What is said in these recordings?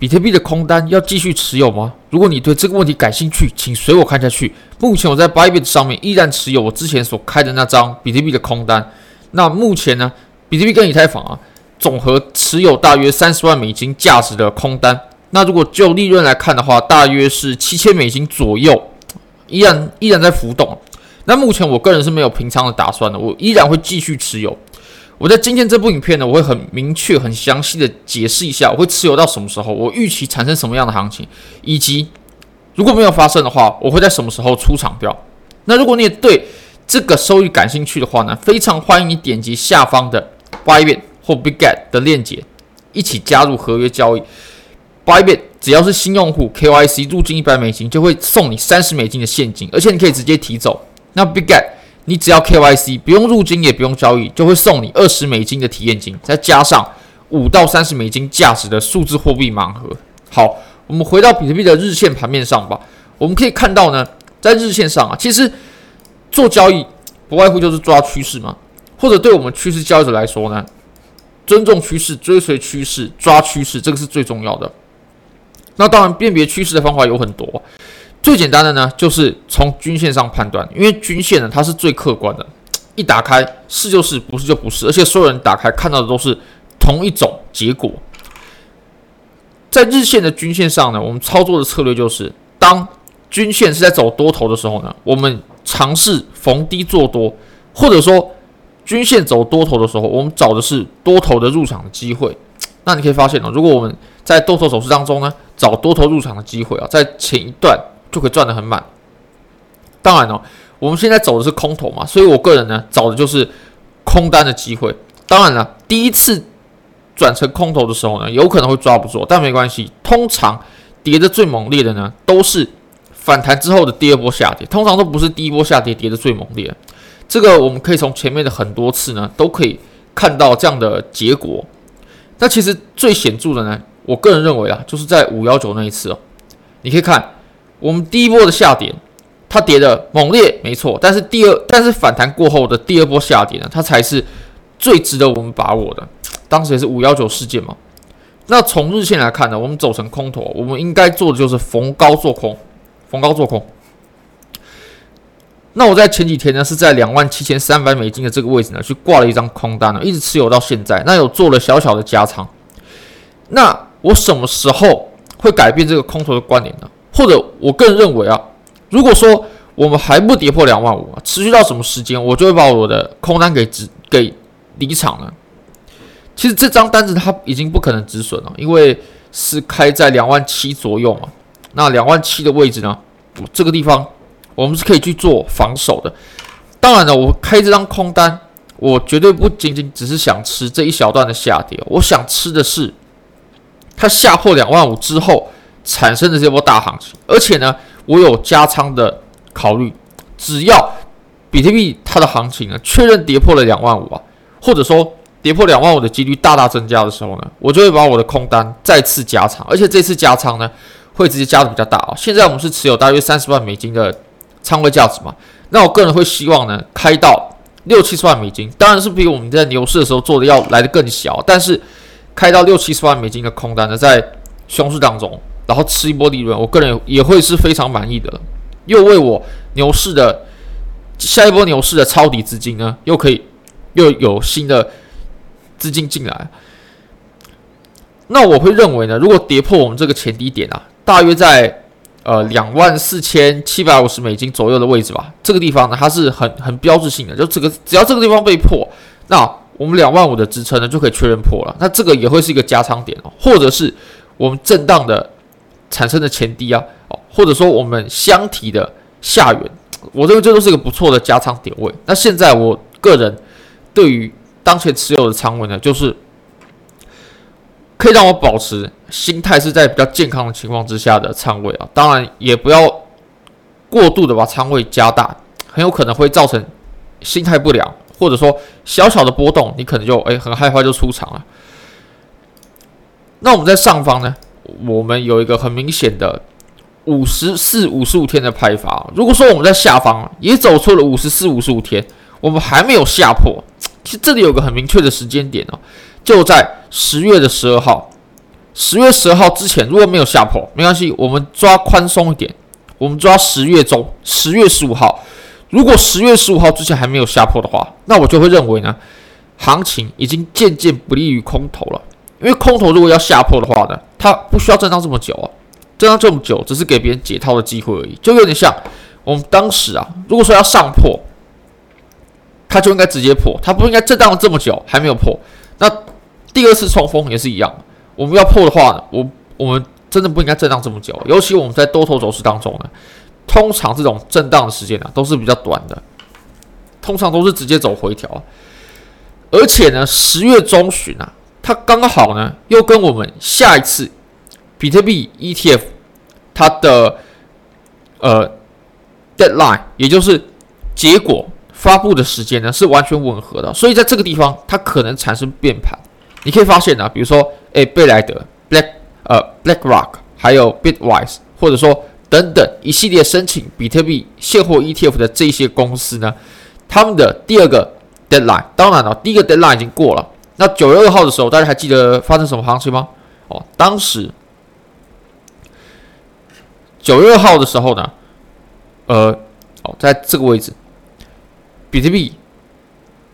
比特币的空单要继续持有吗？如果你对这个问题感兴趣，请随我看下去。目前我在 Bybit 上面依然持有我之前所开的那张比特币的空单。那目前呢，比特币跟以太坊啊，总和持有大约三十万美金价值的空单。那如果就利润来看的话，大约是七千美金左右，依然依然在浮动。那目前我个人是没有平仓的打算的，我依然会继续持有。我在今天这部影片呢，我会很明确、很详细的解释一下，我会持有到什么时候，我预期产生什么样的行情，以及如果没有发生的话，我会在什么时候出场掉。那如果你也对这个收益感兴趣的话呢，非常欢迎你点击下方的 Bybit 或 Bigget 的链接，一起加入合约交易。Bybit 只要是新用户 KYC 入金一百美金，就会送你三十美金的现金，而且你可以直接提走。那 Bigget 你只要 KYC，不用入金也不用交易，就会送你二十美金的体验金，再加上五到三十美金价值的数字货币盲盒。好，我们回到比特币的日线盘面上吧。我们可以看到呢，在日线上啊，其实做交易不外乎就是抓趋势嘛，或者对我们趋势交易者来说呢，尊重趋势、追随趋势、抓趋势，这个是最重要的。那当然，辨别趋势的方法有很多。最简单的呢，就是从均线上判断，因为均线呢，它是最客观的，一打开是就是，不是就不是，而且所有人打开看到的都是同一种结果。在日线的均线上呢，我们操作的策略就是，当均线是在走多头的时候呢，我们尝试逢低做多，或者说均线走多头的时候，我们找的是多头的入场的机会。那你可以发现哦，如果我们在多头走势当中呢，找多头入场的机会啊，在前一段。就可以赚得很满。当然了、哦，我们现在走的是空头嘛，所以我个人呢找的就是空单的机会。当然了，第一次转成空头的时候呢，有可能会抓不住，但没关系。通常跌得最猛烈的呢，都是反弹之后的第二波下跌，通常都不是第一波下跌跌得最猛烈。这个我们可以从前面的很多次呢，都可以看到这样的结果。那其实最显著的呢，我个人认为啊，就是在五幺九那一次哦，你可以看。我们第一波的下跌，它跌的猛烈，没错。但是第二，但是反弹过后的第二波下跌呢，它才是最值得我们把握的。当时也是五幺九事件嘛。那从日线来看呢，我们走成空头，我们应该做的就是逢高做空，逢高做空。那我在前几天呢，是在两万七千三百美金的这个位置呢，去挂了一张空单呢，一直持有到现在。那有做了小小的加仓。那我什么时候会改变这个空头的观点呢？或者我个人认为啊，如果说我们还不跌破两万五啊，持续到什么时间，我就会把我的空单给止给离场了。其实这张单子它已经不可能止损了，因为是开在两万七左右嘛。那两万七的位置呢，这个地方我们是可以去做防守的。当然了，我开这张空单，我绝对不仅仅只是想吃这一小段的下跌，我想吃的是它下破两万五之后。产生的这波大行情，而且呢，我有加仓的考虑。只要比特币它的行情呢确认跌破了两万五啊，或者说跌破两万五的几率大大增加的时候呢，我就会把我的空单再次加仓，而且这次加仓呢会直接加的比较大啊。现在我们是持有大约三十万美金的仓位价值嘛，那我个人会希望呢开到六七十万美金，当然是比我们在牛市的时候做的要来的更小，但是开到六七十万美金的空单呢，在熊市当中。然后吃一波利润，我个人也会是非常满意的，又为我牛市的下一波牛市的抄底资金呢，又可以又有新的资金进来。那我会认为呢，如果跌破我们这个前低点啊，大约在呃两万四千七百五十美金左右的位置吧，这个地方呢，它是很很标志性的，就这个只要这个地方被破，那我们两万五的支撑呢就可以确认破了，那这个也会是一个加仓点哦，或者是我们震荡的。产生的前低啊，哦，或者说我们箱体的下缘，我认为这都是一个不错的加仓点位。那现在我个人对于当前持有的仓位呢，就是可以让我保持心态是在比较健康的情况之下的仓位啊。当然也不要过度的把仓位加大，很有可能会造成心态不良，或者说小小的波动，你可能就诶很害怕就出场了。那我们在上方呢？我们有一个很明显的五十四、五十五天的拍法。如果说我们在下方也走出了五十四、五十五天，我们还没有下破，其实这里有个很明确的时间点哦，就在十月的十二号，十月十二号之前如果没有下破，没关系，我们抓宽松一点，我们抓十月中，十月十五号。如果十月十五号之前还没有下破的话，那我就会认为呢，行情已经渐渐不利于空头了。因为空头如果要下破的话呢，它不需要震荡这么久啊，震荡这么久只是给别人解套的机会而已，就有点像我们当时啊，如果说要上破，它就应该直接破，它不应该震荡了这么久还没有破。那第二次冲锋也是一样，我们要破的话呢，我我们真的不应该震荡这么久，尤其我们在多头走势当中呢。通常这种震荡的时间呢、啊，都是比较短的，通常都是直接走回调，而且呢，十月中旬啊，它刚好呢，又跟我们下一次比特币 ETF 它的呃 deadline，也就是结果发布的时间呢，是完全吻合的，所以在这个地方它可能产生变盘。你可以发现呢、比如说，诶，贝莱德 Black 呃 BlackRock，还有 Bitwise，或者说。等等一系列申请比特币现货 ETF 的这些公司呢，他们的第二个 deadline，当然了，第一个 deadline 已经过了。那九月二号的时候，大家还记得发生什么行情吗？哦，当时九月二号的时候呢，呃，哦，在这个位置，比特币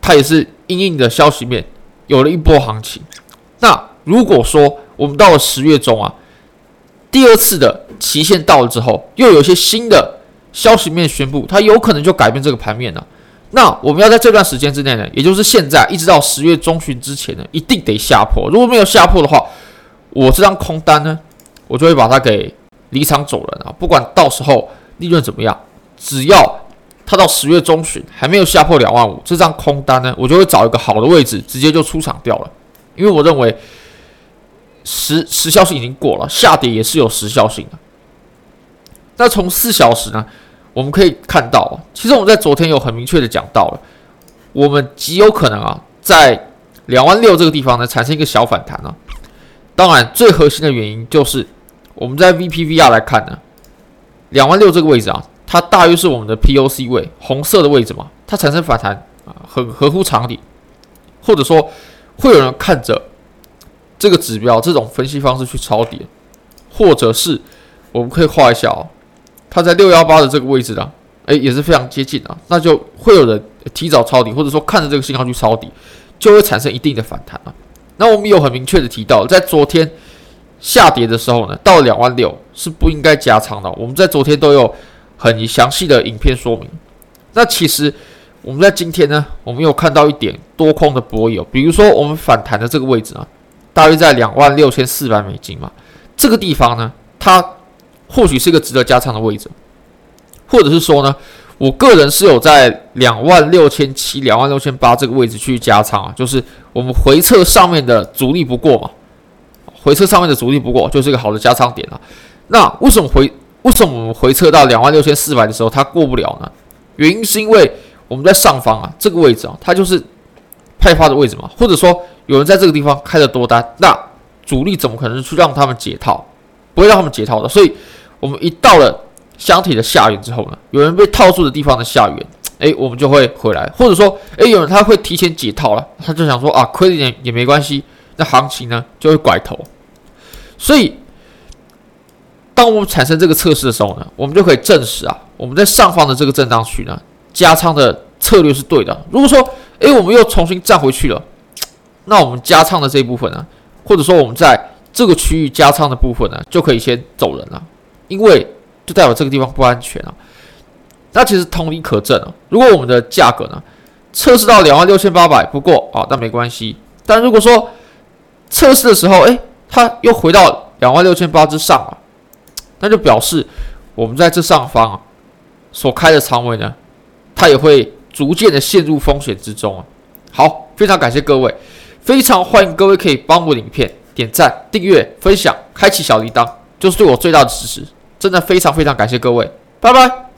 它也是因应的消息面有了一波行情。那如果说我们到了十月中啊，第二次的期限到了之后，又有一些新的消息面宣布，它有可能就改变这个盘面了。那我们要在这段时间之内呢，也就是现在一直到十月中旬之前呢，一定得下破。如果没有下破的话，我这张空单呢，我就会把它给离场走人啊。不管到时候利润怎么样，只要它到十月中旬还没有下破两万五，这张空单呢，我就会找一个好的位置，直接就出场掉了。因为我认为。时时效性已经过了，下跌也是有时效性的。那从四小时呢，我们可以看到，其实我们在昨天有很明确的讲到了，我们极有可能啊，在两万六这个地方呢，产生一个小反弹啊。当然，最核心的原因就是我们在 VPVR 来看呢，两万六这个位置啊，它大约是我们的 POC 位，红色的位置嘛，它产生反弹啊，很合乎常理，或者说会有人看着。这个指标，这种分析方式去抄底，或者是我们可以画一下哦，它在六幺八的这个位置呢，诶，也是非常接近啊，那就会有人提早抄底，或者说看着这个信号去抄底，就会产生一定的反弹了。那我们有很明确的提到，在昨天下跌的时候呢，到两万六是不应该加仓的。我们在昨天都有很详细的影片说明。那其实我们在今天呢，我们有看到一点多空的博弈，比如说我们反弹的这个位置啊。大约在两万六千四百美金嘛，这个地方呢，它或许是一个值得加仓的位置，或者是说呢，我个人是有在两万六千七、两万六千八这个位置去加仓啊，就是我们回撤上面的阻力不过嘛，回撤上面的阻力不过，就是一个好的加仓点了。那为什么回为什么我们回撤到两万六千四百的时候它过不了呢？原因是因为我们在上方啊，这个位置啊，它就是派发的位置嘛，或者说。有人在这个地方开了多单，那主力怎么可能去让他们解套？不会让他们解套的。所以，我们一到了箱体的下缘之后呢，有人被套住的地方的下缘，哎，我们就会回来，或者说，哎，有人他会提前解套了，他就想说啊，亏一点也没关系，那行情呢就会拐头。所以，当我们产生这个测试的时候呢，我们就可以证实啊，我们在上方的这个震荡区呢，加仓的策略是对的。如果说，哎，我们又重新站回去了。那我们加仓的这一部分呢，或者说我们在这个区域加仓的部分呢，就可以先走人了，因为就代表这个地方不安全啊。那其实同理可证啊，如果我们的价格呢测试到两万六千八百不过啊，那没关系。但如果说测试的时候，哎，它又回到两万六千八之上了，那就表示我们在这上方啊所开的仓位呢，它也会逐渐的陷入风险之中啊。好，非常感谢各位。非常欢迎各位可以帮我影片点赞、订阅、分享、开启小铃铛，就是对我最大的支持。真的非常非常感谢各位，拜拜。